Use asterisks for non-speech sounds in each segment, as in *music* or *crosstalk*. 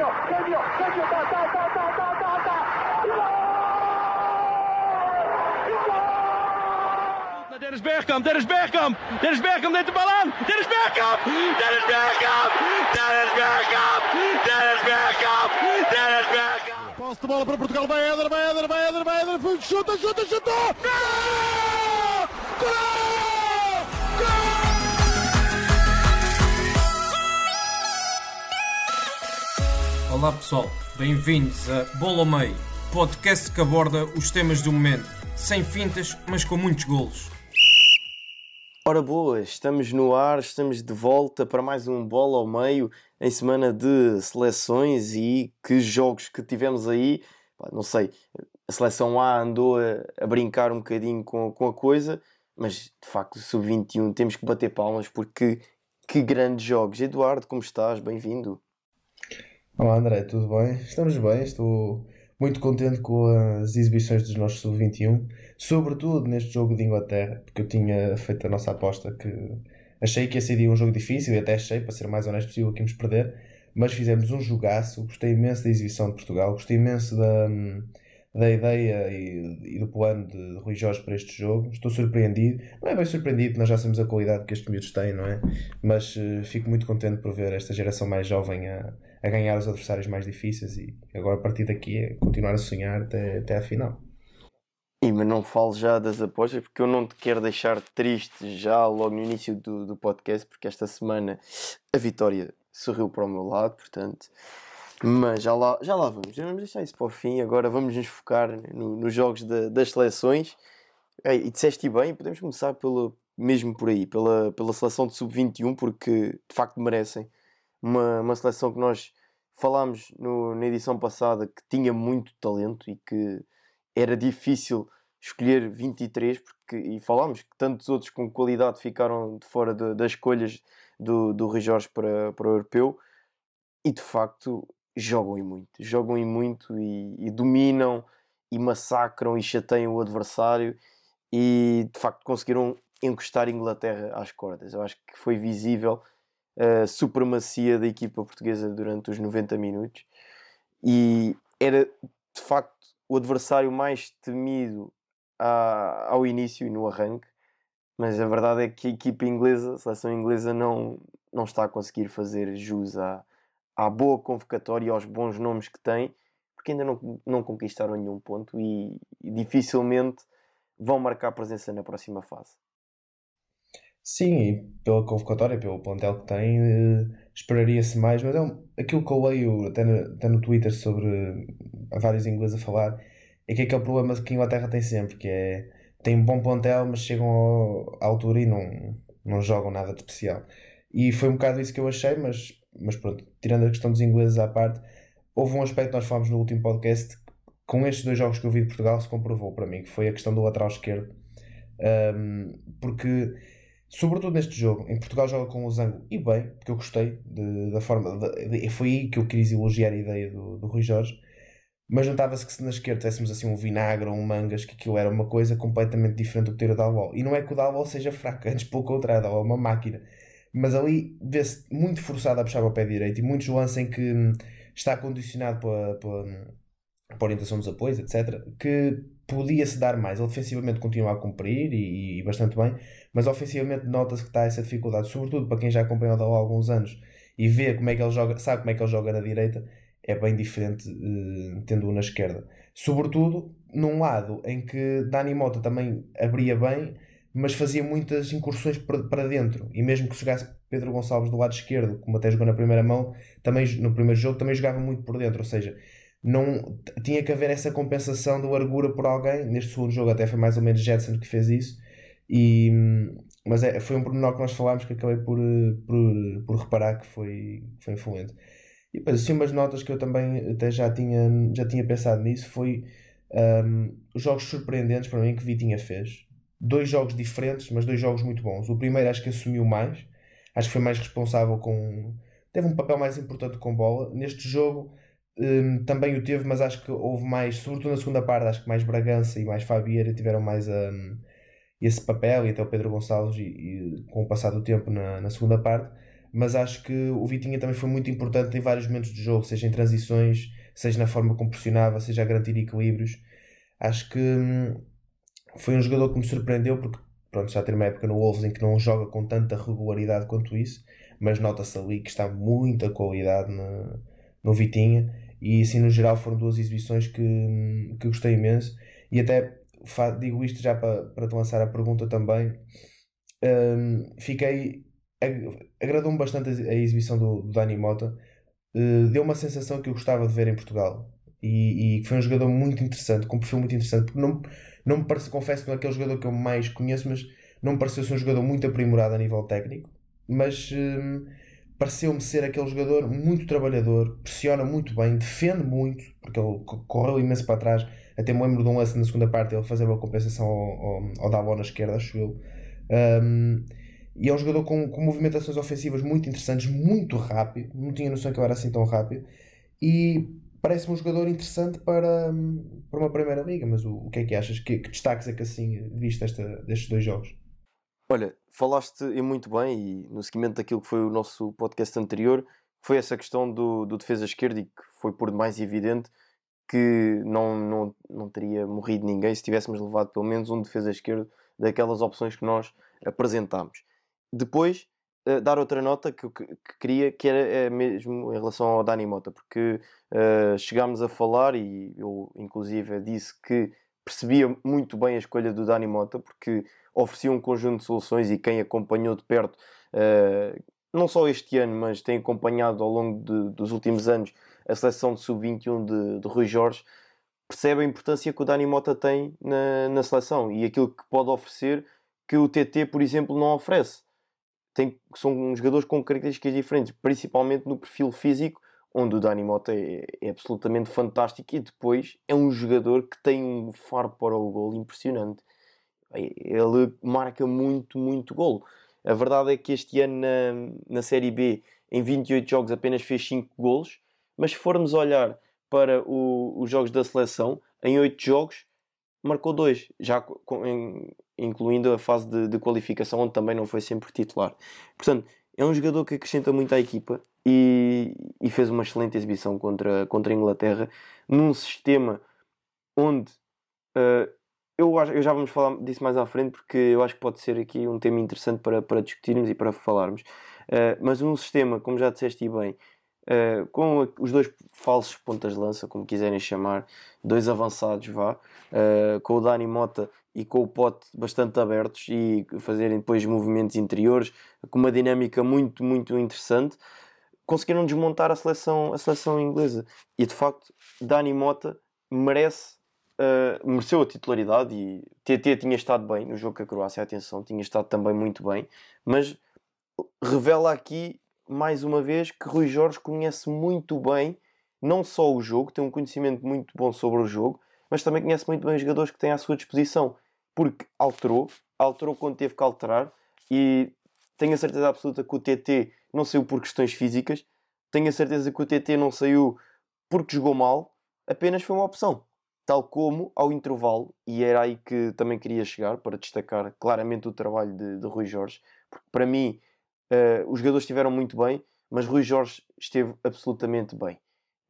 genio, genio, genio, ta, ta, ta, ta, ta, ta, ta. Dennis Bergkamp, Dennis Bergkamp, Dennis Bergkamp neemt de bal aan. Dennis Bergkamp, Dennis Bergkamp, Dennis Bergkamp, Dennis Bergkamp, Dennis Bergkamp. Posse de bola para Portugal, vai Éder, vai Éder, vai Éder, vai Éder, chuta, chuta, chuta! Gol! Gol! Olá pessoal, bem-vindos a Bola ao Meio, podcast que aborda os temas do momento, sem fintas, mas com muitos golos. Ora boas, estamos no ar, estamos de volta para mais um Bola ao Meio em semana de seleções e que jogos que tivemos aí, não sei, a seleção A andou a, brincar um bocadinho com, com a coisa, mas de facto o Sub-21 temos que bater palmas porque que grandes jogos. Eduardo, como estás? Bem-vindo. Olá André, tudo bem? Estamos bem, estou muito contente com as exibições dos nossos sub-21, sobretudo neste jogo de Inglaterra, porque eu tinha feito a nossa aposta que achei que esse seria um jogo difícil e até achei, para ser mais honesto possível, que íamos perder, mas fizemos um jogaço, gostei imenso da exibição de Portugal, gostei imenso da, da ideia e, e do plano de Rui Jorge para este jogo, estou surpreendido, não é bem surpreendido, nós já sabemos a qualidade que estes miúdos têm, não é? Mas uh, fico muito contente por ver esta geração mais jovem a a ganhar os adversários mais difíceis e agora a partir daqui é continuar a sonhar até, até à final. E mas não falo já das apostas porque eu não te quero deixar triste já logo no início do, do podcast porque esta semana a vitória sorriu para o meu lado, portanto. Mas já lá, já lá vamos, já vamos deixar isso para o fim. Agora vamos nos focar no, nos jogos de, das seleções. E disseste bem, podemos começar pelo, mesmo por aí, pela, pela seleção de sub-21, porque de facto merecem uma, uma seleção que nós falámos no, na edição passada que tinha muito talento e que era difícil escolher 23 porque, e falámos que tantos outros com qualidade ficaram de fora de, das escolhas do, do Rui Jorge para, para o europeu e de facto jogam e muito, jogam e muito e, e dominam e massacram e chateiam o adversário e de facto conseguiram encostar a Inglaterra às cordas. Eu acho que foi visível a supremacia da equipa portuguesa durante os 90 minutos e era de facto o adversário mais temido ao início e no arranque, mas a verdade é que a equipa inglesa, a seleção inglesa, não, não está a conseguir fazer jus à, à boa convocatória e aos bons nomes que tem, porque ainda não, não conquistaram nenhum ponto e, e dificilmente vão marcar presença na próxima fase. Sim, e pela convocatória, pelo plantel que tem, eh, esperaria-se mais, mas é um, aquilo que eu leio até no, até no Twitter sobre vários ingleses a falar, é que é aquele problema que a Inglaterra tem sempre, que é tem um bom plantel, mas chegam ao, à altura e não, não jogam nada de especial. E foi um bocado isso que eu achei, mas, mas pronto, tirando a questão dos ingleses à parte, houve um aspecto que nós falámos no último podcast, com estes dois jogos que eu vi de Portugal se comprovou para mim, que foi a questão do lateral esquerdo. Um, porque sobretudo neste jogo, em Portugal joga com o Zango e bem, porque eu gostei de, da forma. De, de, foi aí que eu quis elogiar a ideia do, do Rui Jorge. Mas notava-se que se na esquerda tivéssemos assim um vinagre ou um mangas, que aquilo era uma coisa completamente diferente do que ter o Dalbol. E não é que o Dalbol seja fraco, *laughs* antes pelo contrário, é uma máquina. Mas ali vê-se muito forçado a puxar para o pé direito e muitos lances em que hum, está condicionado pela, pela, pela orientação dos apoios, etc. Que podia-se dar mais. Ele ofensivamente continua a cumprir e, e bastante bem, mas ofensivamente nota-se que está essa dificuldade, sobretudo para quem já acompanha o há alguns anos e vê como é que ele joga, sabe como é que ele joga na direita, é bem diferente uh, tendo-o na esquerda. Sobretudo num lado em que Dani Mota também abria bem, mas fazia muitas incursões para, para dentro, e mesmo que jogasse Pedro Gonçalves do lado esquerdo, como até jogou na primeira mão, também no primeiro jogo também jogava muito por dentro, ou seja, não tinha que haver essa compensação de largura por alguém. Neste segundo jogo até foi mais ou menos Jetson que fez isso. E, mas é, foi um pormenor que nós falámos que acabei por, por, por reparar que foi, foi influente. E depois, assim, umas notas que eu também até já tinha, já tinha pensado nisso foi um, os jogos surpreendentes para mim que Vitinha fez. Dois jogos diferentes, mas dois jogos muito bons. O primeiro acho que assumiu mais, acho que foi mais responsável com. teve um papel mais importante com bola. Neste jogo um, também o teve, mas acho que houve mais, sobretudo na segunda parte, acho que mais Bragança e mais Fabieira tiveram mais um, esse papel, e até o Pedro Gonçalves, e, e, com o passar do tempo na, na segunda parte. mas acho que o Vitinha também foi muito importante em vários momentos do jogo, seja em transições, seja na forma como pressionava, seja a garantir equilíbrios. Acho que hum, foi um jogador que me surpreendeu porque pronto, já tem uma época no Wolves em que não joga com tanta regularidade quanto isso, mas nota-se ali que está muita qualidade no, no Vitinha e assim no geral foram duas exibições que, que gostei imenso. E até digo isto já para, para te lançar a pergunta também. Um, fiquei agradou-me bastante a, exibição do, do Dani Mota. Uh, deu uma sensação que eu gostava de ver em Portugal. E, e foi um jogador muito interessante, com um perfil muito interessante porque não, não me parece, confesso, não é aquele jogador que eu mais conheço, mas não me pareceu ser um jogador muito aprimorado a nível técnico, mas hum, pareceu-me ser aquele jogador muito trabalhador, pressiona muito bem, defende muito, porque ele correu imenso para trás. Até me lembro de um lance na segunda parte, ele fazer uma compensação ao, ao, ao na esquerda, acho eu. Um, e é um jogador com, com movimentações ofensivas muito interessantes, muito rápido. Não tinha noção que ele era assim tão rápido. E parece-me um jogador interessante para, para uma Primeira Liga, mas o, o que é que achas? Que, que destaques é que assim viste esta, destes dois jogos? Olha, falaste e muito bem, e no seguimento daquilo que foi o nosso podcast anterior, foi essa questão do, do defesa esquerda e que foi por demais evidente que não, não, não teria morrido ninguém se tivéssemos levado pelo menos um defesa esquerdo daquelas opções que nós apresentámos. Depois, uh, dar outra nota que que, que queria, que era é mesmo em relação ao Dani Mota, porque uh, chegámos a falar e eu inclusive disse que percebia muito bem a escolha do Dani Mota, porque oferecia um conjunto de soluções e quem acompanhou de perto, uh, não só este ano, mas tem acompanhado ao longo de, dos últimos anos a seleção de sub-21 de, de Rui Jorge, percebe a importância que o Dani Mota tem na, na seleção e aquilo que pode oferecer que o TT, por exemplo, não oferece tem, são jogadores com características diferentes, principalmente no perfil físico, onde o Dani Mota é, é, absolutamente fantástico e depois é um jogador que tem um faro para o gol impressionante. Ele marca muito, muito gol. A verdade é que este ano na, na Série B, em 28 jogos, apenas fez 5 golos, mas se formos olhar para o, os jogos da seleção, em 8 jogos marcou 2, já incluindo a fase de, de, qualificação, onde também não foi sempre titular. Portanto, é um jogador que acrescenta muito à equipa e, e fez uma excelente exibição contra, contra a Inglaterra num sistema onde uh, eu, eu já vamos falar disso mais à frente porque eu acho que pode ser aqui um tema interessante para, para discutirmos e para falarmos. Uh, mas um sistema, como já disseste bem, uh, com os dois falsos pontas de lança, como quiserem chamar, dois avançados, vá, uh, com o Dani Mota e com o Pote bastante abertos e fazerem depois movimentos interiores, com uma dinâmica muito, muito interessante, conseguiram desmontar a seleção, a seleção inglesa. E de facto, Dani Mota merece, uh, mereceu a titularidade e TT tinha estado bem no jogo com a Croácia, atenção, tinha estado também muito bem, mas revela aqui mais uma vez que Rui Jorge conhece muito bem não só o jogo, tem um conhecimento muito bom sobre o jogo, mas também conhece muito bem os jogadores que tem à sua disposição, porque alterou, alterou quando teve que alterar e tenho a certeza absoluta que o TT não saiu por questões físicas, tenho a certeza que o TT não saiu porque jogou mal, apenas foi uma opção. Tal como ao intervalo, e era aí que também queria chegar para destacar claramente o trabalho de, de Rui Jorge, porque para mim uh, os jogadores estiveram muito bem, mas Rui Jorge esteve absolutamente bem.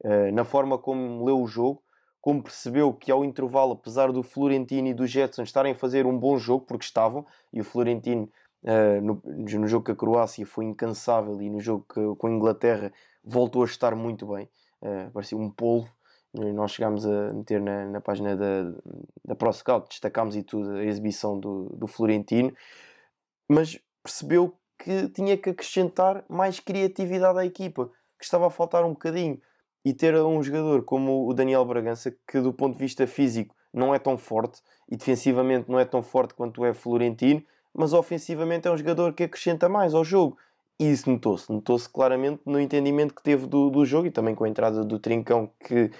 Uh, na forma como leu o jogo, como percebeu que ao intervalo, apesar do Florentino e do Jetson estarem a fazer um bom jogo, porque estavam, e o Florentino uh, no, no, jogo com a Croácia foi incansável e no jogo com a Inglaterra voltou a estar muito bem, uh, parecia um polvo. Nós chegámos a meter na, na página da, da ProScout, destacámos e tudo a exibição do, do Florentino, mas percebeu que tinha que acrescentar mais criatividade à equipa, que estava a faltar um bocadinho e ter um jogador como o Daniel Bragança, que do ponto de vista físico não é tão forte e defensivamente não é tão forte quanto é Florentino, mas ofensivamente é um jogador que acrescenta mais ao jogo. E isso notou-se, notou-se claramente no entendimento que teve do, do jogo e também com a entrada do Trincão, que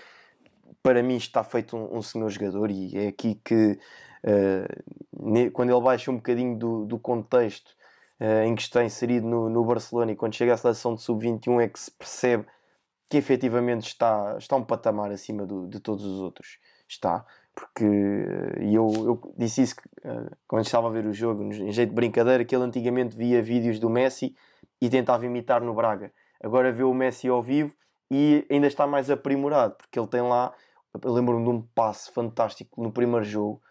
para mim está feito um, um senhor jogador. E é aqui que, uh, quando ele baixa um bocadinho do, do contexto uh, em que está inserido no, no Barcelona e quando chega à seleção de sub-21, é que se percebe que efetivamente está, está um patamar acima do, de todos os outros. Está, porque e eu, eu disse isso uh, quando estava a ver o jogo, em jeito de brincadeira, que ele antigamente via vídeos do Messi e tentava imitar no Braga. Agora vê o Messi ao vivo e ainda está mais aprimorado, porque ele tem lá, eu lembro-me de um passe fantástico no primeiro jogo,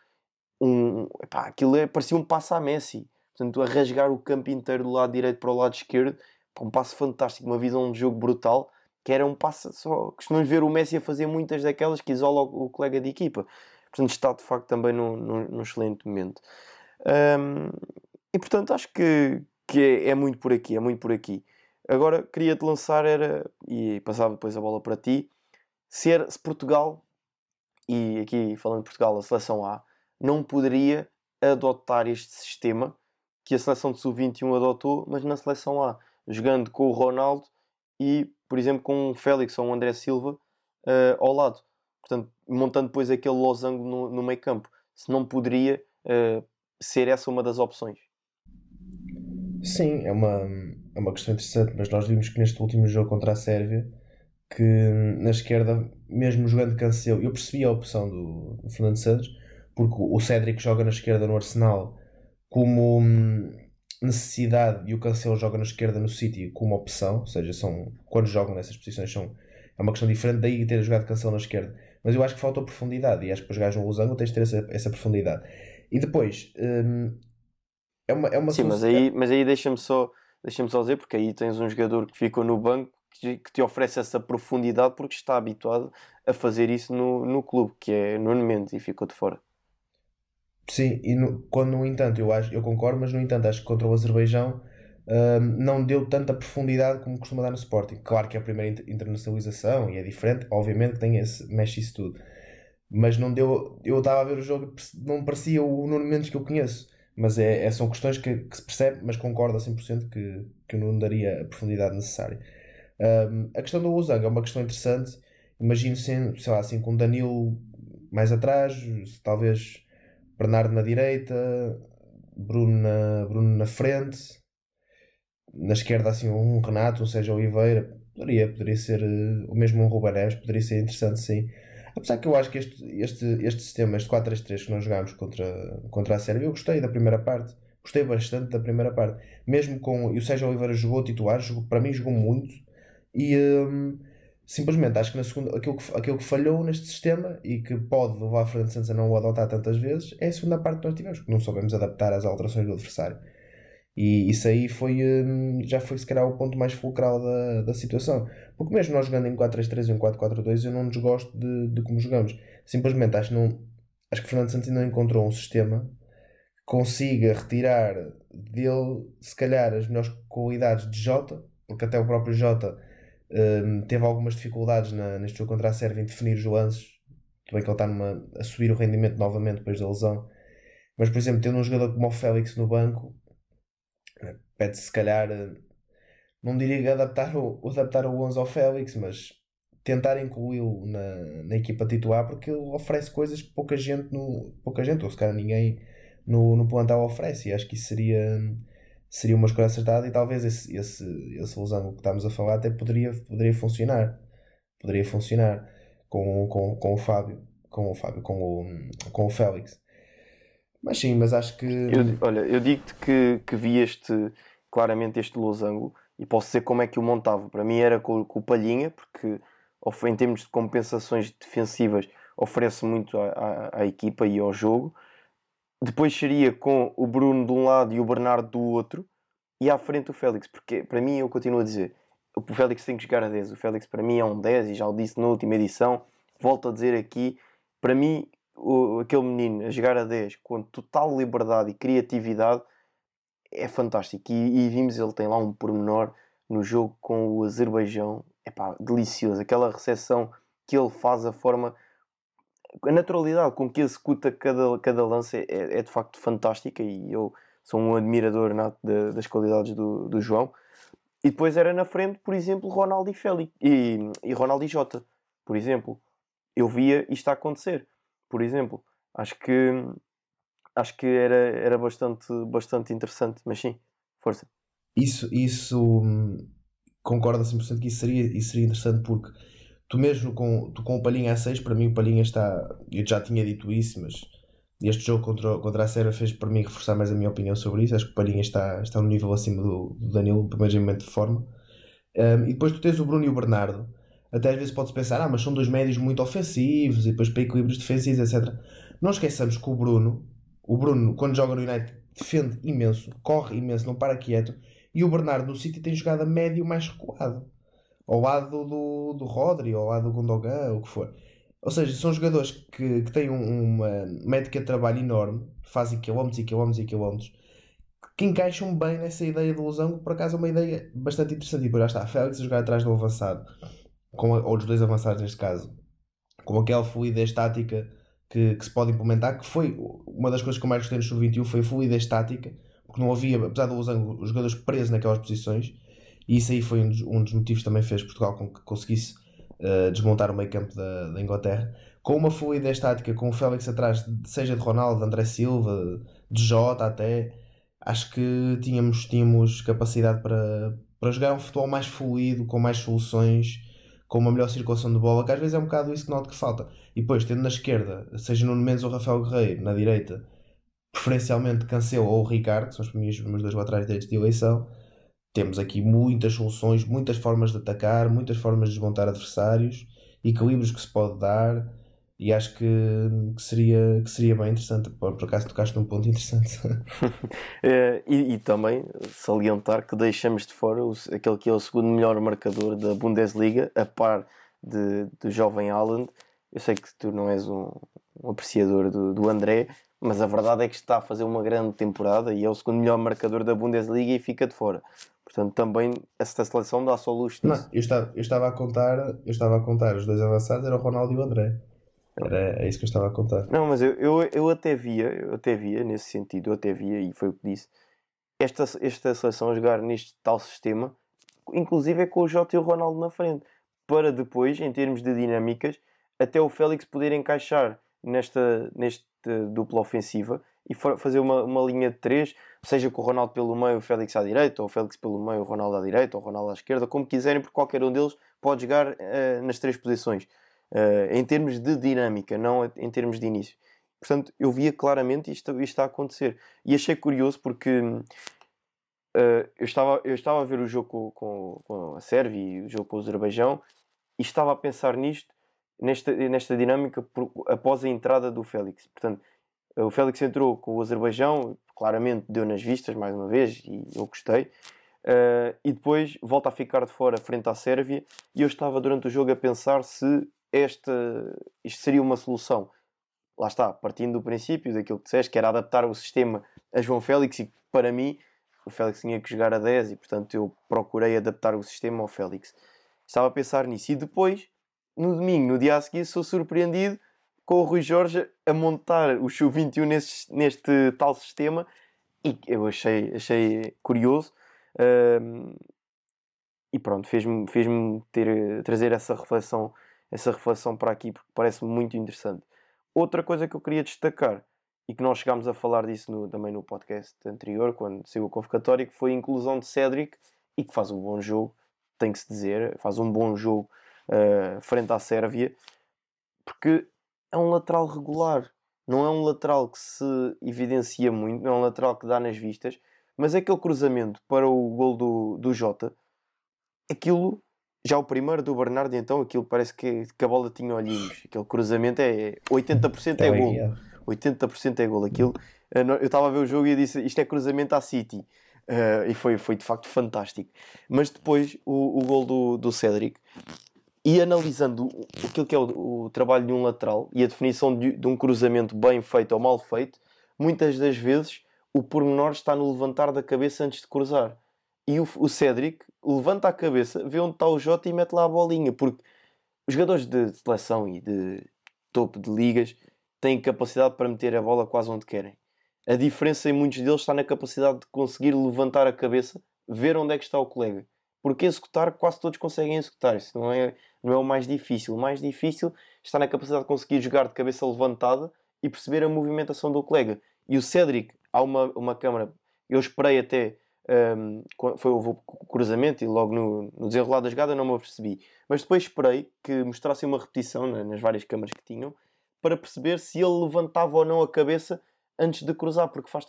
um, epá, aquilo é, parecia um passe a Messi, portanto a rasgar o campo inteiro do lado direito para o lado esquerdo, um passe fantástico, uma visão de jogo brutal, que era um passe só, costumamos ver o Messi a fazer muitas daquelas que isola o, o colega de equipa, portanto está de facto também num, num, num excelente momento. Um, e portanto acho que, que é, é, muito por aqui, é muito por aqui. Agora queria-te lançar era, e passava depois a bola para ti, se, era, se Portugal, e aqui falando de Portugal, a seleção A, não poderia adotar este sistema que a seleção de sub-21 adotou, mas na seleção A, jogando com o Ronaldo e, por exemplo, com o Félix ou o André Silva uh, ao lado. Portanto, montando depois aquele losango no, no meio campo. Se não poderia uh, ser essa uma das opções. Sim, é uma, é uma questão interessante, mas nós vimos que neste último jogo contra a Sérvia, que na esquerda, mesmo jogando Cancelo, eu percebi a opção do, do Fernando Santos, porque o Cédric joga na esquerda no Arsenal como hum, necessidade e o Cancelo joga na esquerda no City como opção, ou seja, são, quando jogam nessas posições são, é uma questão diferente daí ter jogado Cancelo na esquerda. Mas eu acho que falta profundidade e acho que para jogar um losango tens de ter essa, essa profundidade. E depois, hum, é uma, é uma Sim, mas aí, mas aí deixa-me só, deixa só dizer, porque aí tens um jogador que ficou no banco que, te oferece essa profundidade porque está habituado a fazer isso no, no clube, que é Nuno Mendes, e ficou de fora. Sim, e no, quando no entanto eu, acho, eu concordo, mas no entanto acho que contra o Azerbaijão hum, não deu tanta profundidade como costuma dar no Sporting. Claro que é a primeira internacionalização e é diferente, obviamente que tem esse, mexe isso tudo mas não deu. Eu estava a ver o jogo não parecia o Nuno Mendes que eu conheço. Mas é, é são questões que, que, se percebe, mas concordo a 100% que, que o Nuno daria a profundidade necessária. Um, a questão do Losango é uma questão interessante. Imagino, sem, sei lá, assim, com Danilo mais atrás, talvez Bernardo na direita, Bruno na, Bruno na frente, na esquerda, assim, um Renato, um Sérgio Oliveira. Poderia, poderia ser, eh, o mesmo um Ruben poderia ser interessante, sim Apesar que eu acho que este, este, este sistema, este 4-3-3 que nós jogámos contra, contra a Sérvia, eu gostei da primeira parte. Gostei bastante da primeira parte. Mesmo com. E o Sérgio Oliveira jogou titular, jogou, para mim jogou muito. E hum, simplesmente acho que na segunda, aquilo, que, aquilo que falhou neste sistema e que pode levar a Fernando Santos a não o adotar tantas vezes é a segunda parte que nós tivemos, que não soubemos adaptar às alterações do adversário. E isso aí foi, hum, já foi se calhar o ponto mais fulcral da, da situação. Porque mesmo nós jogando em 4-3-3 ou em 4-4-2 eu não desgosto de, de como jogamos. Simplesmente acho, não, acho que Fernando Santos ainda não encontrou um sistema que consiga retirar dele se calhar as melhores qualidades de Jota, porque até o próprio Jota hum, teve algumas dificuldades na, neste jogo contra a Sérvia em definir os lances. Também que ele está numa, a subir o rendimento novamente depois da lesão. Mas, por exemplo, tendo um jogador como o Félix no banco, pede-se se calhar, eh, não diria adaptar o, *laughs* adaptar o 11 ao Félix, mas tentar incluí-lo na, na equipa titular porque ele oferece coisas que pouca gente, no, pouca gente ou se calhar ninguém no, no plantel oferece e acho que isso seria, seria uma escolha acertada e talvez esse, esse, esse losango que estamos a falar até poderia, poderia funcionar poderia funcionar com, com, com o Fábio com o Fábio, com o, com o Félix mas sim, mas acho que. Eu, olha, eu digo-te que, que vi este, claramente este losango e posso dizer como é que o montava. Para mim era com, com o Palhinha, porque em termos de compensações defensivas oferece muito à, à, à, equipa e ao jogo. Depois seria com o Bruno de um lado e o Bernardo do outro, e à frente o Félix, porque para mim eu continuo a dizer: o Félix tem que jogar a 10. O Félix para mim é um 10 e já o disse na última edição. Volto a dizer aqui: para mim o, aquele menino a jogar a 10 com total liberdade e criatividade é fantástico. E, e vimos ele tem lá um pormenor no jogo com o Azerbaijão, é pá, delicioso. Aquela recepção que ele faz, a forma, a naturalidade com que executa cada, cada lance é, é, de facto fantástica. E eu sou um admirador nato de, das qualidades do, do João. E depois era na frente, por exemplo, Ronaldo e Félix e, e Ronaldo e Jota, por exemplo. Eu via isto a acontecer por exemplo. Acho que acho que era, era bastante, bastante interessante, mas sim, força. Isso, isso concordo a 100% que isso seria, isso seria interessante porque tu mesmo com, tu com o Palhinha a 6, para mim o Palhinha está, eu já tinha dito isso, mas este jogo contra, contra a Sérvia fez para mim reforçar mais a minha opinião sobre isso. Acho que o Palhinha está, está um nível acima do, do Danilo, pelo menos em momento de forma. Um, e depois tu tens o Bruno e o Bernardo. Até às vezes pode-se pensar, ah, mas são dois médios muito ofensivos e depois para equilíbrios defensivos, etc. Não esqueçamos que o Bruno, o Bruno, quando joga no United, defende imenso, corre imenso, não para quieto. E o Bernardo no City tem jogado a médio mais recuado. Ao lado do, do Rodri, ao lado do Gundogan, o que for. Ou seja, são jogadores que, que têm uma médica de trabalho enorme, fazem quilómetros e quilómetros e quilómetros, que encaixam bem nessa ideia do Losango, por acaso é uma ideia bastante interessante. E depois já está, Félix a jogar atrás do avançado, com ou dos dois avançados neste caso, com aquela fluidez tática que, que se pode implementar, que foi uma das coisas que eu mais gostei no Sub-21 foi a fluidez tática, porque não havia, apesar do Losango, os jogadores presos naquelas posições, e isso aí foi um dos, um dos motivos que também fez Portugal com que conseguisse uh, desmontar o meio campo da, da, Inglaterra, com uma fluidez tática, com o Félix atrás, seja de Ronaldo, de André Silva, de Jota até, acho que tínhamos, tínhamos capacidade para, para jogar um futebol mais fluido, com mais soluções, com uma melhor circulação de bola, que às vezes é um bocado isso que noto que falta. E depois, tendo na esquerda, seja no Mendes ou Rafael Guerreiro, na direita, preferencialmente Cancelo ou Ricardo, que são os meus, meus dois laterais direitos de eleição, temos aqui muitas soluções, muitas formas de atacar, muitas formas de desmontar adversários, equilíbrios que se pode dar e acho que, que seria, que seria bem interessante. Por, por acaso tocaste num ponto interessante. é, *laughs* e, e, também salientar que deixamos de fora aquele que é o segundo melhor marcador da Bundesliga, a par de, do jovem Haaland. Eu sei que tu não és um, um apreciador do, do André, mas a verdade é que está a fazer uma grande temporada e é o segundo melhor marcador da Bundesliga e fica de fora. Portanto, também esta seleção dá só luz Não, eu estava, eu estava a contar, eu estava a contar os dois avançados, era o Ronaldo e o André. Era, é isso que eu estava a contar. Não, mas eu, eu, eu até via, eu até via, nesse sentido, eu até via, e foi o que disse, esta, esta seleção a jogar neste tal sistema, inclusive é com o Jota e o Ronaldo na frente, para depois, em termos de dinâmicas, até o Félix poder encaixar nesta, nesta dupla ofensiva e fazer uma, uma linha de três, seja com o Ronaldo pelo meio, o Félix à direita, ou o Félix pelo meio, o Ronaldo à direita, ou o Ronaldo à esquerda, como quiserem, porque qualquer um deles pode jogar uh, nas três posições, uh, em termos de dinâmica, não em termos de início. Portanto, eu via claramente isto, isto a acontecer. E achei curioso porque uh, eu, estava, eu estava a ver o jogo com, com, a Sérvia e o jogo com o Azerbaijão e estava a pensar nisto, nesta, nesta dinâmica por, após a entrada do Félix. Portanto, o Félix entrou com o Azerbaijão, claramente deu nas vistas mais uma vez e eu gostei. Uh, e depois volta a ficar de fora frente à Sérvia. E eu estava durante o jogo a pensar se esta, isto seria uma solução. Lá está, partindo do princípio daquilo que disseste, que era adaptar o sistema a João Félix. E para mim, o Félix tinha que jogar a 10 e portanto eu procurei adaptar o sistema ao Félix. Estava a pensar nisso. E depois, no domingo, no dia a seguir, sou surpreendido com o Rui Jorge a montar o Show 21 neste, tal sistema e eu achei, achei curioso e pronto, fez-me fez ter, trazer essa reflexão, essa reflexão para aqui porque parece-me muito interessante. Outra coisa que eu queria destacar e que nós chegámos a falar disso no, também no podcast anterior, quando saiu o convocatório, que foi a inclusão de Cédric e que faz um bom jogo, tem que se dizer, faz um bom jogo uh, frente à Sérvia, porque é um lateral regular. Não é um lateral que se evidencia muito, não é um lateral que dá nas vistas, mas aquele cruzamento para o gol do, do Jota, aquilo, já o primeiro do Bernardo, então aquilo parece que, que a bola tinha olhinhos. Aquele cruzamento é 80% é, é gol. 80% é gol. Aquilo, eh, eu estava a ver o jogo e disse isto é cruzamento à City. Uh, e foi, foi de facto fantástico. Mas depois o, o gol do, do Cédric e analisando aquilo que é o, o, trabalho de um lateral e a definição de, de, um cruzamento bem feito ou mal feito, muitas das vezes o pormenor está no levantar da cabeça antes de cruzar. E o, o Cédric levanta a cabeça, vê onde está o Jota e mete lá a bolinha, porque os jogadores de seleção e de topo de ligas têm capacidade para meter a bola quase onde querem. A diferença em muitos deles está na capacidade de conseguir levantar a cabeça, ver onde é que está o colega. Porque executar, quase todos conseguem executar. Isso não é, não é o mais difícil. O mais difícil está na capacidade de conseguir jogar de cabeça levantada e perceber a movimentação do colega. E o Cédric, há uma, uma câmara, eu esperei até, um, foi o cruzamento e logo no, no desenrolar da jogada não me apercebi. Mas depois esperei que mostrassem uma repetição nas várias câmaras que tinham para perceber se ele levantava ou não a cabeça antes de cruzar, porque faz,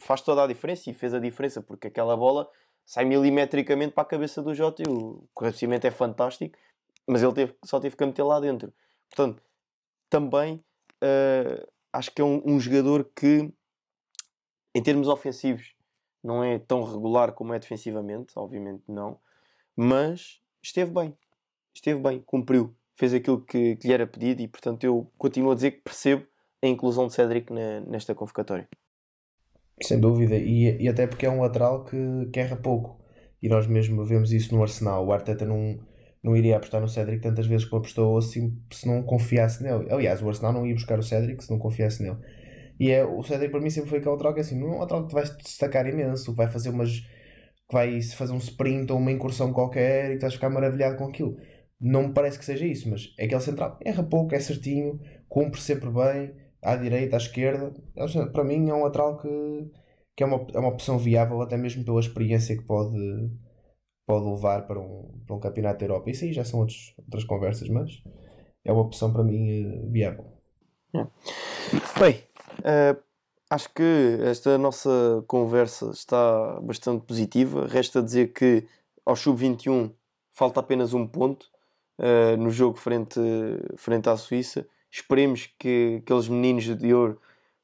faz toda a diferença e fez a diferença, porque aquela bola sai milimetricamente para a cabeça do Jota e o cabeceamento é fantástico, mas ele teve, só teve que meter lá dentro. Portanto, também uh, acho que é um, um, jogador que, em termos ofensivos, não é tão regular como é defensivamente, obviamente não, mas esteve bem, esteve bem, cumpriu, fez aquilo que, que lhe era pedido e, portanto, eu continuo a dizer que percebo a inclusão de Cédric na, nesta convocatória. Sem dúvida, e, e até porque é um lateral que, que erra pouco. E nós mesmo vemos isso no Arsenal. O Arteta não, não iria apostar no Cédric tantas vezes como apostou assim, se não confiasse nele. Aliás, o Arsenal não ia buscar o Cédric se não confiasse nele. E é, o Cédric para mim sempre foi aquele troca assim, não é um lateral que tu vais destacar imenso, que vai fazer umas. que vai fazer um sprint ou uma incursão qualquer e que vais ficar maravilhado com aquilo. Não me parece que seja isso, mas é aquele central, erra pouco, é certinho, cumpre sempre bem, à direita, à esquerda. Para mim é um lateral que, que é, uma, é uma opção viável, até mesmo pela experiência que pode, pode levar para um, para um campeonato da Europa. Isso aí já são outros, outras conversas, mas é uma opção para mim eh, viável. Bem, uh, acho que esta nossa conversa está bastante positiva. Resta dizer que ao Sub-21 falta apenas um ponto uh, no jogo frente, frente à Suíça Esperemos que aqueles meninos de ouro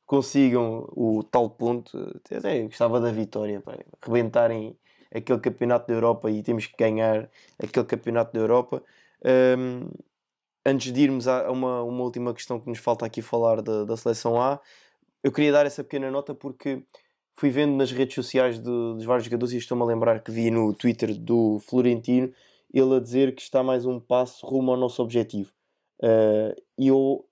consigam o tal ponto. Até gostava da vitória, para rebentarem aquele campeonato da Europa e temos que ganhar aquele campeonato da Europa. Um, antes de irmos a uma, uma última questão que nos falta aqui falar da, da seleção A, eu queria dar essa pequena nota porque fui vendo nas redes sociais de, dos vários jogadores e estou-me a lembrar que vi no Twitter do Florentino ele a dizer que está mais um passo rumo ao nosso objetivo. Uh, e eu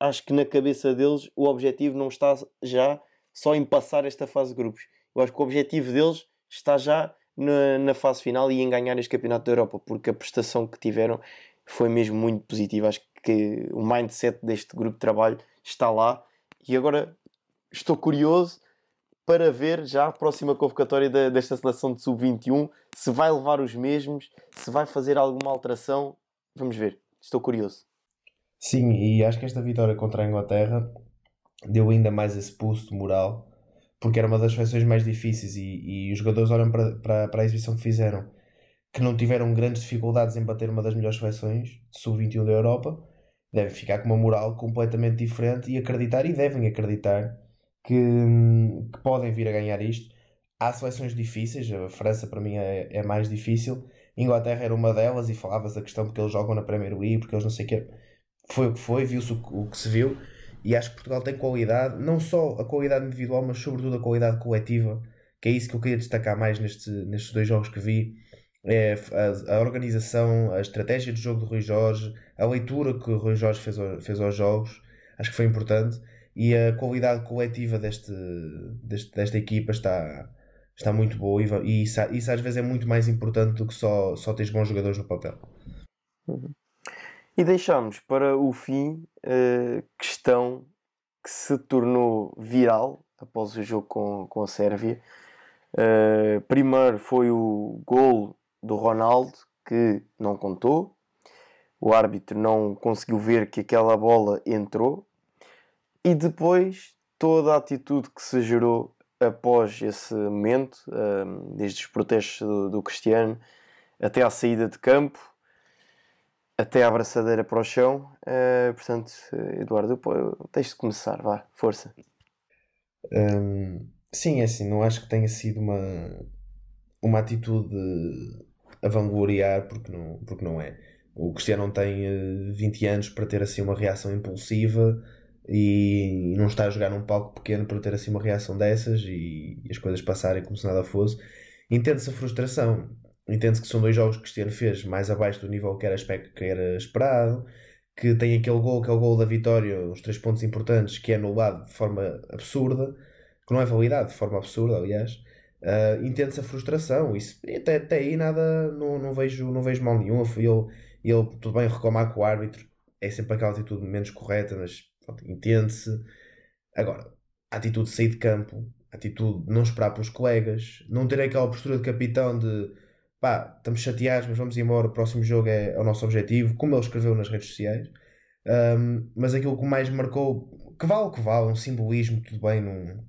acho que na cabeça deles o objetivo não está já só em passar esta fase de grupos. Eu acho que o objetivo deles está já na, na fase final e em ganhar este campeonato da Europa, porque a prestação que tiveram foi mesmo muito positiva. Acho que o mindset deste grupo de trabalho está lá e agora estou curioso para ver já a próxima convocatória da, desta seleção de sub-21 se vai levar os mesmos, se vai fazer alguma alteração. Vamos ver, estou curioso. Sim, e acho que esta vitória contra a Inglaterra deu ainda mais esse pulso moral, porque era uma das seleções mais difíceis e, e os jogadores olham para, para, para a exibição que fizeram, que não tiveram grandes dificuldades em bater uma das melhores seleções de sub-21 da Europa, devem ficar com uma moral completamente diferente e acreditar, e devem acreditar, que, que podem vir a ganhar isto. Há seleções difíceis, a França para mim é, é mais difícil, a Inglaterra era uma delas e falava-se a questão porque eles jogam na Premier League, porque eles não sei o quê foi o que foi, viu-se o, que se viu, e acho que Portugal tem qualidade, não só a qualidade individual, mas sobretudo a qualidade coletiva, que é isso que eu queria destacar mais neste, nestes dois jogos que vi. É a, a, organização, a estratégia de jogo do Rui Jorge, a leitura que o Rui Jorge fez, fez aos jogos, acho que foi importante, e a qualidade coletiva deste, deste desta equipa está, está muito boa, e, e isso, isso, às vezes é muito mais importante do que só, só ter bons jogadores no papel. Uhum. E deixamos para o fim a questão que se tornou viral após o jogo com, com a Sérvia. Uh, primeiro foi o gol do Ronaldo que não contou. O árbitro não conseguiu ver que aquela bola entrou. E depois toda a atitude que se gerou após esse momento, uh, desde os protestos do, do Cristiano até à saída de campo, até a abraçadeira para o chão. Uh, portanto, Eduardo, deixe de começar, vá, força. Um, sim, é assim, não acho que tenha sido uma, uma atitude a vangloriar, porque não, porque não é. O Cristiano não tem uh, eh, 20 anos para ter assim uma reação impulsiva e não está a jogar num palco pequeno para ter assim uma reação dessas e, e as coisas passarem como se nada fosse. Entende-se a frustração, Entende-se que são dois jogos que Cristiano fez mais abaixo do nível que era, que era esperado, que tem aquele gol, que é o gol da vitória, os três pontos importantes, que é anulado de forma absurda, que não é validado de forma absurda, aliás. Uh, entende-se a frustração, isso, até, até aí nada, não, não, vejo, não vejo mal nenhum. Ele, ele, tudo bem, reclamar com o árbitro é sempre aquela atitude menos correta, mas entende-se. Agora, a atitude de sair de campo, a atitude de não esperar pelos colegas, não ter aquela postura de capitão de pá, estamos chateados, mas vamos embora, o próximo jogo é, é o nosso objetivo, como ele escreveu nas redes sociais. Um, mas aquilo que mais marcou, que vale o que vale, um simbolismo, tudo bem, não,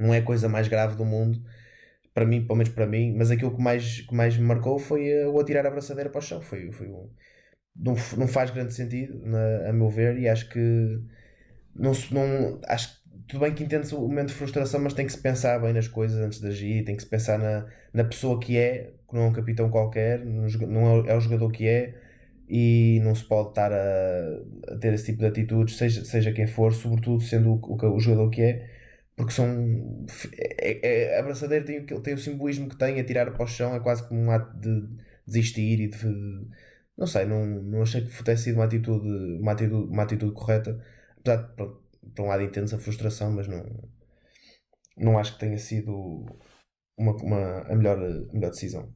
não é a coisa mais grave do mundo, para mim, pelo menos para mim, mas aquilo que mais, que mais me marcou foi o atirar a braçadeira para o chão. Foi, foi um, não, não faz grande sentido, na, a meu ver, e acho que não, não acho tudo bem que entende o momento de frustração, mas tem que se pensar bem nas coisas antes de agir, tem que se pensar na, na pessoa que é, que não é um capitão qualquer, não é, é o jogador que é, e não se pode estar a, a, ter esse tipo de atitudes, seja, seja quem for, sobretudo sendo o, o, o jogador que é, porque são. É, é, a abraçadeira tem, tem o simbolismo que tem, a tirar para o chão, é quase como um ato de desistir e de. Não sei, não, não achei que tivesse sido uma atitude, uma atitude, uma atitude correta, apesar de, pronto, por um lado entendo a frustração, mas não, não acho que tenha sido uma, uma, a, melhor, a melhor decisão.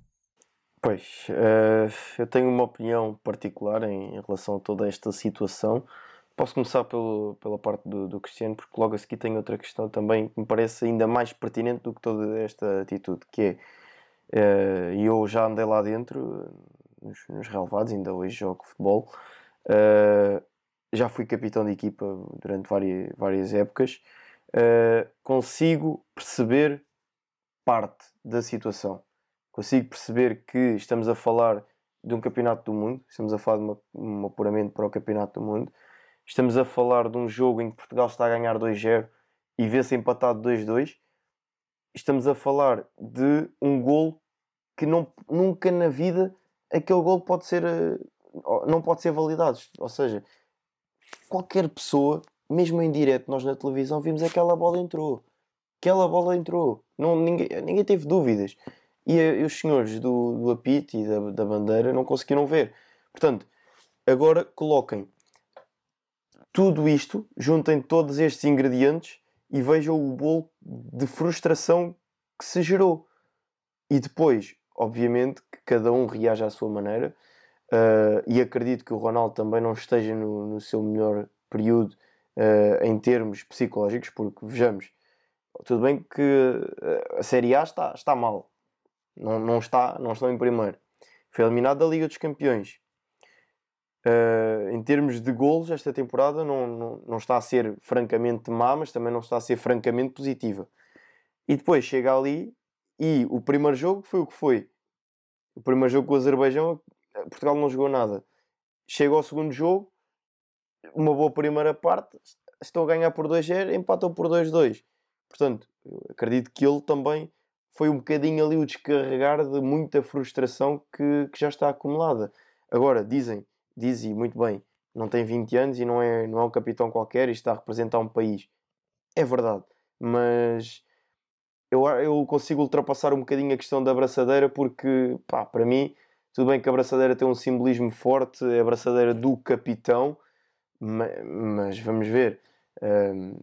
Pois, uh, eu tenho uma opinião particular em, relação a toda esta situação. Posso começar pelo, pela parte do, do Cristiano, porque logo a seguir tenho outra questão também que me parece ainda mais pertinente do que toda esta atitude, que é, uh, eu já andei lá dentro, nos, nos relevados, ainda hoje jogo futebol, uh, já fui capitão de equipa durante várias, várias épocas, consigo perceber parte da situação consigo perceber que estamos a falar de um campeonato do mundo, estamos a falar de uma, um apuramento para o campeonato do mundo, estamos a falar de um jogo em que Portugal está a ganhar 2-0 e vê-se empatado 2-2, estamos a falar de um gol que não, nunca na vida aquele gol pode ser eh, não pode ser validado, ou seja, qualquer pessoa, mesmo em direto, nós na televisão vimos aquela bola entrou, aquela bola entrou, não, ninguém, ninguém teve dúvidas e, e os senhores do, do apito e da, da bandeira não conseguiram ver. Portanto, agora coloquem tudo isto, juntem todos estes ingredientes e vejam o bolo de frustração que se gerou. E depois, obviamente, que cada um reage à sua maneira. Uh, e acredito que o Ronaldo também não esteja no, no seu melhor período uh, em termos psicológicos, porque vejamos, tudo bem que a Série A está, está mal, não, não, está, não estão em primeiro. Foi eliminado da Liga dos Campeões. Uh, em termos de golos, esta temporada não, não, não está a ser francamente má, mas também não está a ser francamente positiva. E depois chega ali e o primeiro jogo foi o que foi. O primeiro jogo com o Azerbaijão, Portugal não jogou nada. Chega ao segundo jogo, uma boa primeira parte, estão a ganhar por 2-0, empatam por 2-2. Portanto, acredito que ele também foi um bocadinho ali o descarregar de muita frustração que, que já está acumulada. Agora, dizem, dizem muito bem, não tem 20 anos e não é, não é um capitão qualquer e está a representar um país. É verdade, mas eu, eu consigo ultrapassar um bocadinho a questão da abraçadeira porque, pá, para mim, tudo bem que a abraçadeira tem um simbolismo forte, é a abraçadeira do capitão, mas, mas vamos ver. Um,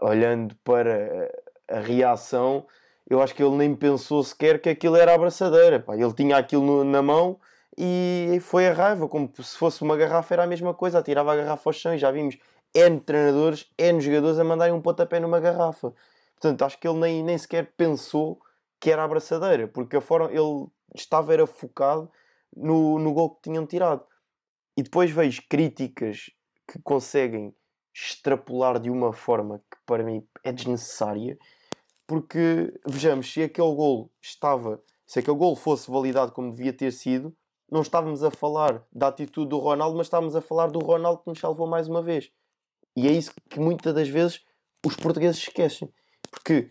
olhando para a reação, eu acho que ele nem pensou sequer que aquilo era abraçadeira. Pá. Ele tinha aquilo no, na mão e foi a raiva, como se fosse uma garrafa, era a mesma coisa, atirava a garrafa ao chão e já vimos N treinadores, N jogadores a mandarem um pontapé numa garrafa. Portanto, acho que ele nem, nem sequer pensou que era abraçadeira, porque a forma ele estava era focado no, no gol que tinham tirado. E depois vejo críticas que conseguem extrapolar de uma forma que para mim é desnecessária porque, vejamos, se aquele gol estava, se aquele gol fosse validado como devia ter sido, não estávamos a falar da atitude do Ronaldo, mas estávamos a falar do Ronaldo que nos salvou mais uma vez. E é isso que muitas das vezes os portugueses esquecem. Porque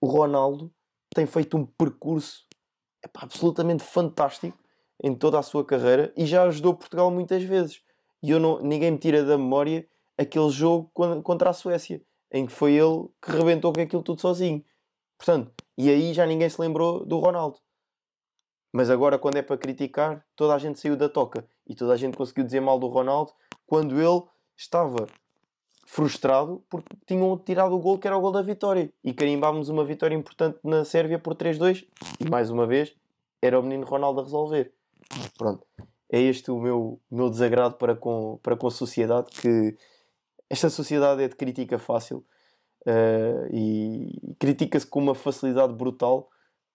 o Ronaldo tem feito um percurso absolutamente fantástico em toda a sua carreira e já ajudou Portugal muitas vezes. E eu não, ninguém me tira da memória aquele jogo contra a Suécia em que foi ele que rebentou com aquilo tudo sozinho. Portanto, e aí já ninguém se lembrou do Ronaldo. Mas agora, quando é para criticar, toda a gente saiu da toca e toda a gente conseguiu dizer mal do Ronaldo quando ele estava frustrado porque tinham tirado o gol que era o gol da vitória e carimbámos uma vitória importante na Sérvia por 3-2 e mais uma vez era o menino Ronaldo a resolver. Pronto, é este o meu, meu desagrado para com, para com a sociedade que esta sociedade é de crítica fácil uh, e critica-se com uma facilidade brutal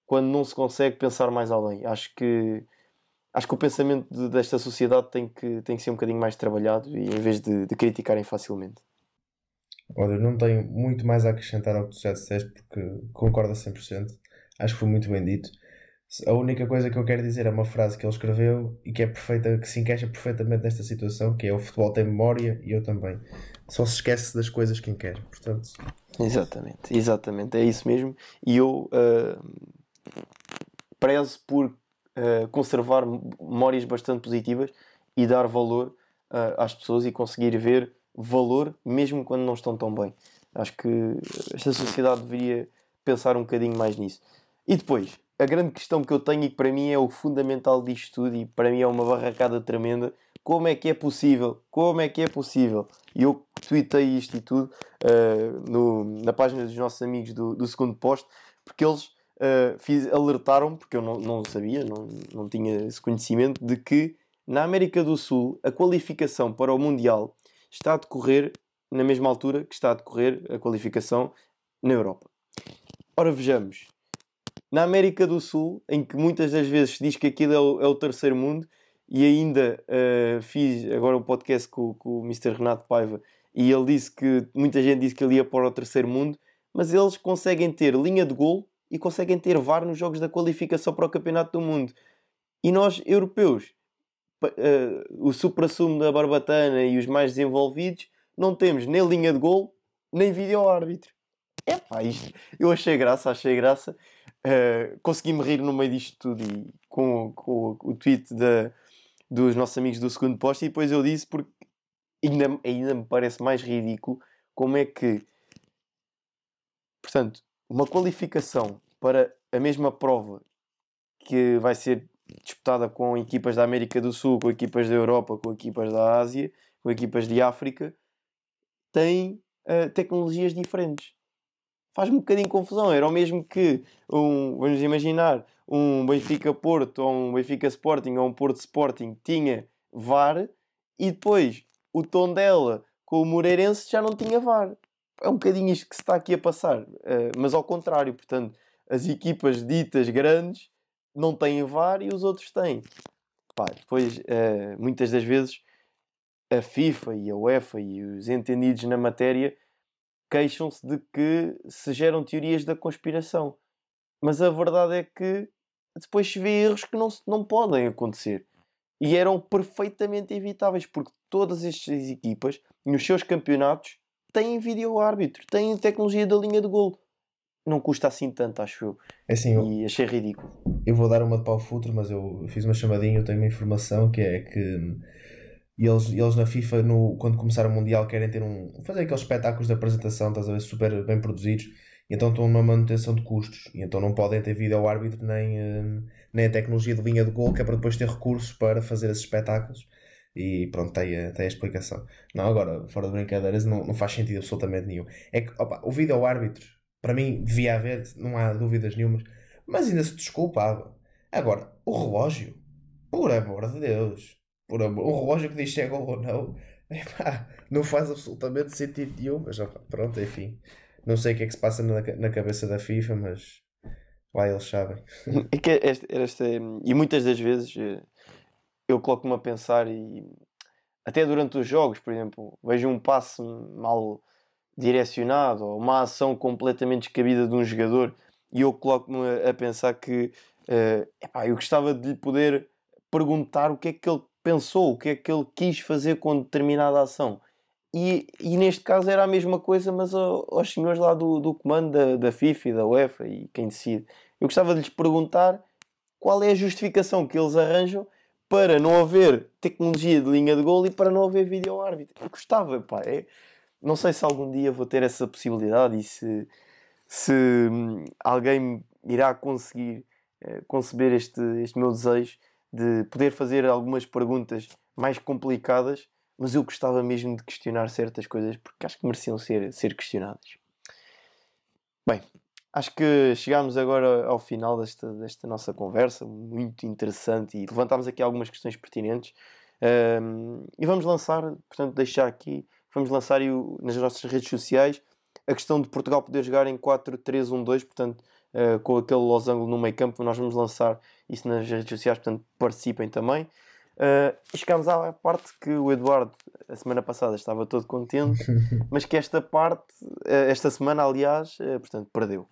quando não se consegue pensar mais além. Acho que acho que o pensamento de, desta sociedade tem que, tem que ser um bocadinho mais trabalhado e em vez de, de criticarem facilmente. Olha, não tenho muito mais a acrescentar ao que tu já disseste porque concordo a 100%. Acho que foi muito bem dito. A única coisa que eu quero dizer é uma frase que ele escreveu e que é perfeita, que se encaixa perfeitamente nesta situação, que é o futebol tem memória e eu também. Só se esquece das coisas quem quer, portanto... Exatamente, exatamente, é isso mesmo. E eu uh, prezo por uh, conservar memórias bastante positivas e dar valor uh, às pessoas e conseguir ver valor mesmo quando não estão tão bem. Acho que esta sociedade deveria pensar um bocadinho mais nisso. E depois, a grande questão que eu tenho e que para mim é o fundamental disto tudo e para mim é uma barracada tremenda. Como é que é possível? Como é que é possível? E eu tuitei isto e tudo uh, no, na página dos nossos amigos do, do segundo posto, porque eles uh, fiz, alertaram, porque eu não, não sabia, não, não tinha esse conhecimento, de que na América do Sul a qualificação para o Mundial está a decorrer na mesma altura que está a decorrer a qualificação na Europa. Ora, vejamos, na América do Sul, em que muitas das vezes se diz que aquilo é o, é o terceiro mundo, e ainda uh, fiz agora um podcast com, com, o Mr. Renato Paiva, e ele disse que muita gente disse que ele ia para o terceiro mundo, mas eles conseguem ter linha de gol e conseguem ter VAR nos jogos da qualificação para o Campeonato do Mundo. E nós, europeus, uh, o supra-sumo da Barbatana e os mais desenvolvidos, não temos nem linha de gol, nem vídeo-árbitro. É pá, isto eu achei graça, achei graça. Uh, Consegui-me rir no meio disto tudo e com, com o tweet da, dos nossos amigos do segundo posto e depois eu disse porque ainda, ainda me parece mais ridículo como é que portanto uma qualificação para a mesma prova que vai ser disputada com equipas da América do Sul, com equipas da Europa, com equipas da Ásia, com equipas de África, tem uh, tecnologias diferentes faz-me um bocadinho confusão. Era o mesmo que um, vamos imaginar, um Benfica Porto ou um Benfica Sporting ou um Porto Sporting tinha VAR e depois o tom dela com o Moreirense já não tinha VAR. É um bocadinho isto que se está aqui a passar, uh, mas ao contrário, portanto, as equipas ditas grandes não têm VAR e os outros têm. Pá, depois, uh, muitas das vezes, a FIFA e a UEFA e os entendidos na matéria queixam-se de que se geram teorias da conspiração. Mas a verdade é que depois se vê erros que não, não podem acontecer. E eram perfeitamente evitáveis, porque todas estas equipas, nos seus campeonatos, têm vídeo-árbitro, têm tecnologia da linha de gol. Não custa assim tanto, acho eu. É assim, eu, e achei ridículo. Eu vou dar uma de pau futuro, mas eu fiz uma chamadinha, eu tenho uma informação que é que e eles, eles na FIFA, no, quando começar o Mundial, querem ter um. fazer aqueles espetáculos de apresentação, estás a ver, super bem produzidos, e então estão numa manutenção de custos, e então não podem ter vídeo ao árbitro nem, hum, nem a tecnologia de linha de gol, que é para depois ter recursos para fazer esses espetáculos. E pronto, tem a, tem a explicação. Não, agora, fora de brincadeiras, não, não faz sentido absolutamente nenhum. É que, opa, o vídeo ao árbitro, para mim, devia haver, não há dúvidas nenhumas, mas ainda se desculpava. Agora, o relógio, por amor de Deus por amor, o relógio que diz é gol ou não, *laughs* epá, não faz absolutamente sentido nenhum, mas pronto, enfim. Não sei o que é que se passa na, na cabeça da FIFA, mas lá eles sabem. *laughs* É que esta, esta, e muitas das vezes eh, eu coloco-me a pensar e até durante os jogos, por exemplo, vejo um passe mal direcionado ou uma ação completamente descabida de um jogador e eu coloco-me a, pensar que uh, epá, eu gostava de lhe poder perguntar o que é que ele pensou, o que é que ele quis fazer com determinada ação. E, e neste caso era a mesma coisa, mas aos senhores lá do, do comando da, da FIFA e da UEFA e quem decide. Eu gostava de lhes perguntar qual é a justificação que eles arranjam para não haver tecnologia de linha de gol e para não haver vídeo árbitro. Eu gostava, pá. É, não sei se algum dia vou ter essa possibilidade e se, se hum, alguém irá conseguir é, conceber este, este meu desejo de poder fazer algumas perguntas mais complicadas, mas eu gostava mesmo de questionar certas coisas porque acho que mereciam ser, ser questionadas. Bem, acho que chegámos agora ao final desta, desta nossa conversa, muito interessante, e levantámos aqui algumas questões pertinentes. Um, e vamos lançar, portanto, deixar aqui, vamos lançar nas nossas redes sociais a questão de Portugal poder jogar em 4-3-1-2, portanto, uh, com aquele losango no meio campo. Nós vamos lançar isso nas redes sociais, portanto participem também. Uh, e chegámos à parte que o Eduardo, a semana passada, estava todo contente, *laughs* mas que esta parte, esta semana, aliás, portanto, perdeu.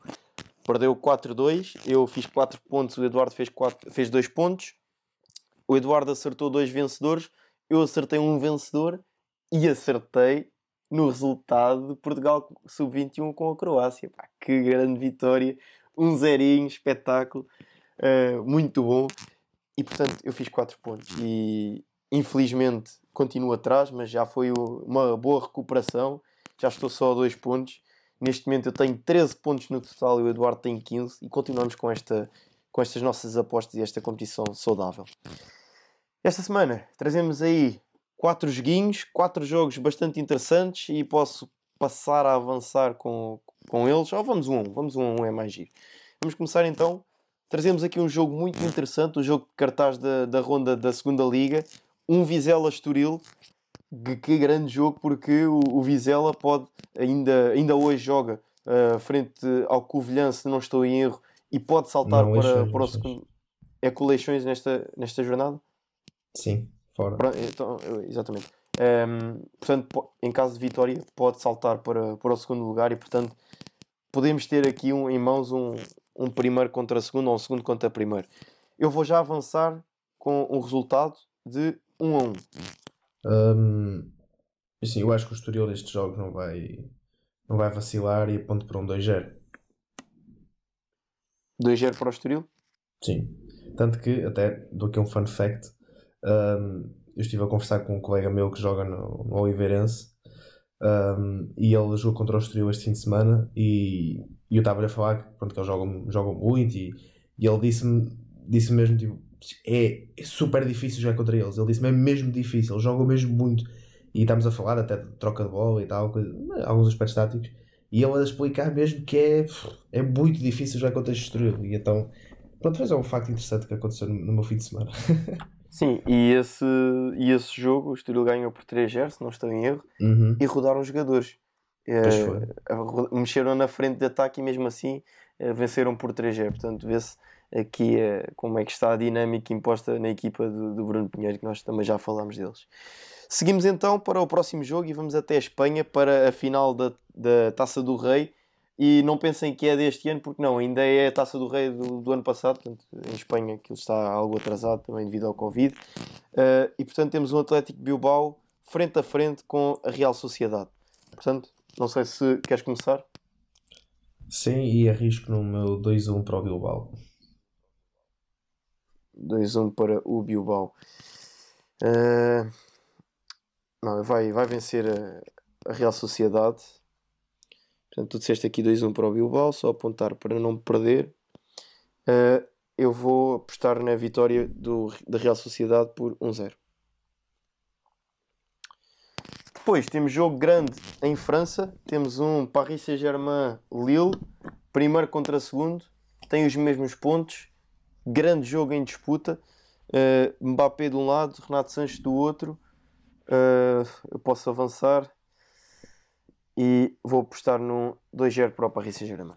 Perdeu 4-2, eu fiz 4 pontos, o Eduardo fez, 4, fez 2 pontos, o Eduardo acertou dois vencedores, eu acertei um vencedor e acertei no resultado de Portugal sub-21 com a Croácia. Pá, que grande vitória, um zerinho, espetáculo, uh, muito bom. E portanto eu fiz 4 pontos e infelizmente continuo atrás, mas já foi uma boa recuperação. Já estou só a 2 pontos. Neste momento eu tenho 13 pontos no total e o Eduardo tem 15 e continuamos com, esta, com estas nossas apostas e esta competição saudável. Esta semana trazemos aí quatro joguinhos, quatro jogos bastante interessantes e posso passar a avançar com, com eles. Ou oh, vamos um, vamos um, um é mais giro. Vamos começar então. Trazemos aqui um jogo muito interessante, o jogo de cartaz da, da ronda da segunda liga, um Vizela Estoril. Que, que grande jogo porque o, o, Vizela pode ainda, ainda hoje joga uh, frente ao Covilhã, se não estou em erro, e pode saltar não, para, para o segundo. É com nesta, nesta jornada? Sim. Fora. Então, exatamente. Um, portanto, em caso de vitória, pode saltar para, para o segundo lugar e, portanto, podemos ter aqui um, em mãos um, um primeiro contra segundo ou um segundo contra primeiro. Eu vou já avançar com um resultado de 1 um a 1. Um. Um, assim, eu acho que o Estoril destes jogos não vai, não vai vacilar e aponto para um 2-0. 2-0 para o Estoril? Sim. Tanto que, até dou aqui um fun fact, um, eu estive a conversar com um colega meu que joga no, no Oliveirense um, e ele jogou contra o Estoril este fim de semana e, e eu estava-lhe a falar que, pronto, que eles jogam, muito e, e ele disse-me disse mesmo tipo, é, é, super difícil jogar contra eles. Ele disse-me é mesmo difícil, eles jogam mesmo muito. E estamos a falar até de troca de bola e tal, coisa, alguns aspectos táticos. E ele a explicar mesmo que é, é muito difícil jogar contra este Estoril. E então, pronto, é um facto interessante que aconteceu no, no meu fim de semana. *laughs* Sim, e esse, e esse jogo o Estoril ganhou por 3-0, se não estou em erro, uhum. e rodaram os jogadores. É, mexeram na frente de ataque e mesmo assim é, venceram por 3-0. Portanto, vê-se aqui é, como é que está a dinâmica imposta na equipa do, do Bruno Pinheiro, que nós também já falámos deles. Seguimos então para o próximo jogo e vamos até a Espanha para a final da, da Taça do Rei e não pensem que é deste ano, porque não, ainda é a taça do Rei do, do ano passado, portanto, em Espanha aquilo está algo atrasado também devido ao Covid. Uh, e portanto temos um Atlético Bilbao frente a frente com a Real Sociedade. Portanto, não sei se queres começar. Sim, e arrisco no meu 2-1 para o Bilbao. 2-1 para o Bilbao. Uh, não, vai, vai vencer a, a Real Sociedade Portanto, tu disseste aqui 2-1 para o Bilbao, só apontar para não perder. Uh, eu vou apostar na vitória do, da Real Sociedade por 1-0. Depois temos jogo grande em França. Temos um Paris Saint-Germain-Lille, primeiro contra segundo. Tem os mesmos pontos. Grande jogo em disputa. Uh, Mbappé de um lado, Renato Sanches do outro. Uh, eu posso avançar e vou apostar num 2-0 para o Paris Saint-Germain.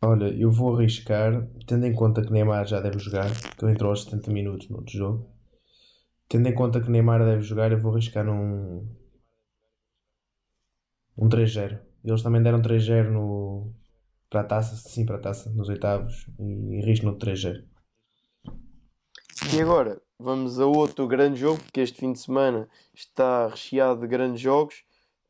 Olha, eu vou arriscar, tendo em conta que Neymar já deve jogar, que ele entrou aos 70 minutos no outro jogo. Tendo em conta que Neymar deve jogar, eu vou arriscar num. um 3-0. Eles também deram 3-0 no. para a taça, sim, para a taça, nos oitavos, e arrisco no 3-0. E agora, vamos a outro grande jogo, porque este fim de semana está recheado de grandes jogos,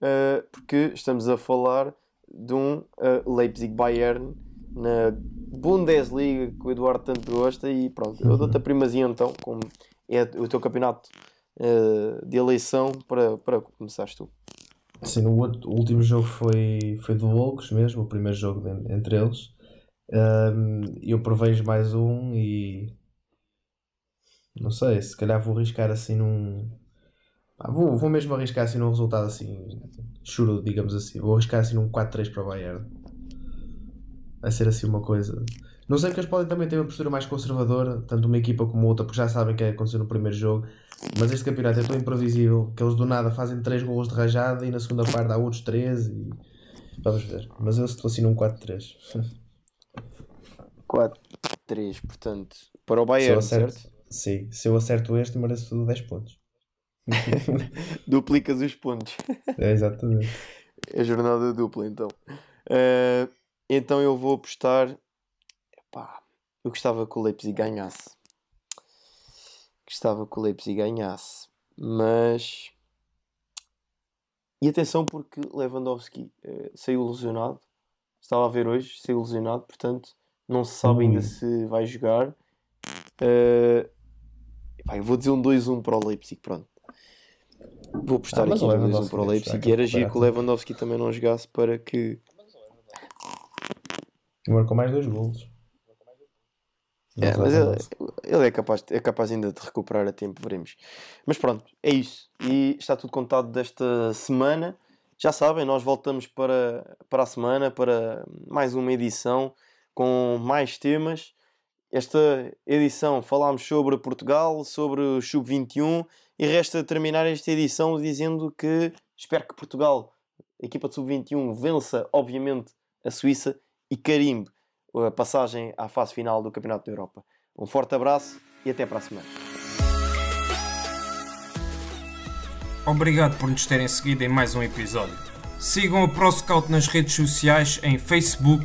uh, porque estamos a falar de um uh, Leipzig-Bayern na Bundesliga, que o Eduardo tanto gosta, e pronto, eu dou-te a primazia então, como é o teu campeonato uh, de eleição, para, para começares tu. Sim, o, outro, o último jogo foi, foi do Loucos mesmo, o primeiro jogo de, entre eles. Um, eu prevejo mais um e não sei, se calhar vou arriscar assim num. Ah, vou, vou mesmo arriscar assim num resultado assim. Churo, digamos assim. Vou arriscar assim num 4-3 para o Bayern. Vai ser assim uma coisa. Não sei que eles podem também ter uma postura mais conservadora, tanto uma equipa como outra, porque já sabem o que é acontecer no primeiro jogo. Mas este campeonato é tão imprevisível que eles do nada fazem 3 gols de rajada e na segunda parte há outros 13. E... Vamos ver. Mas eu se fosse num 4-3. 4-3, *laughs* portanto, para o Bayern, certo? Sim, se eu acerto este, mereço 10 pontos. *laughs* Duplicas os pontos. É, exatamente. É jornada dupla, então. Eh, então eu vou apostar. Epá, eu gostava que o Leipzig ganhasse. Gostava que o Leipzig ganhasse. Mas. E atenção, porque Lewandowski eh, saiu lesionado. Estava a ver hoje, saiu lesionado, portanto, não se sabe ainda se vai jogar. Eh, epá, eu vou dizer um 2-1 para o Leipzig, pronto. Vou apostar Ah, aqui no 2-1 Lewandowski para o Leipzig. E era giro que o. Lewandowski também não jogasse para que E marcou mais dois golos. É, mas ele, ele é, capaz, é capaz ainda de recuperar a tempo, veremos. Mas pronto, é isso. E está tudo contado desta semana. Já sabem, nós voltamos para, para a semana, para mais uma edição com mais temas. Esta edição falámos sobre Portugal, sobre o Sub-21 e resta terminar esta edição dizendo que espero que Portugal, a equipa de Sub-21, vença, obviamente, a Suíça e carimbe a passagem à fase final do Campeonato da Europa. Um forte abraço e até para a semana. Obrigado por nos terem seguido em mais um episódio. Sigam o ProScout nas redes sociais em Facebook,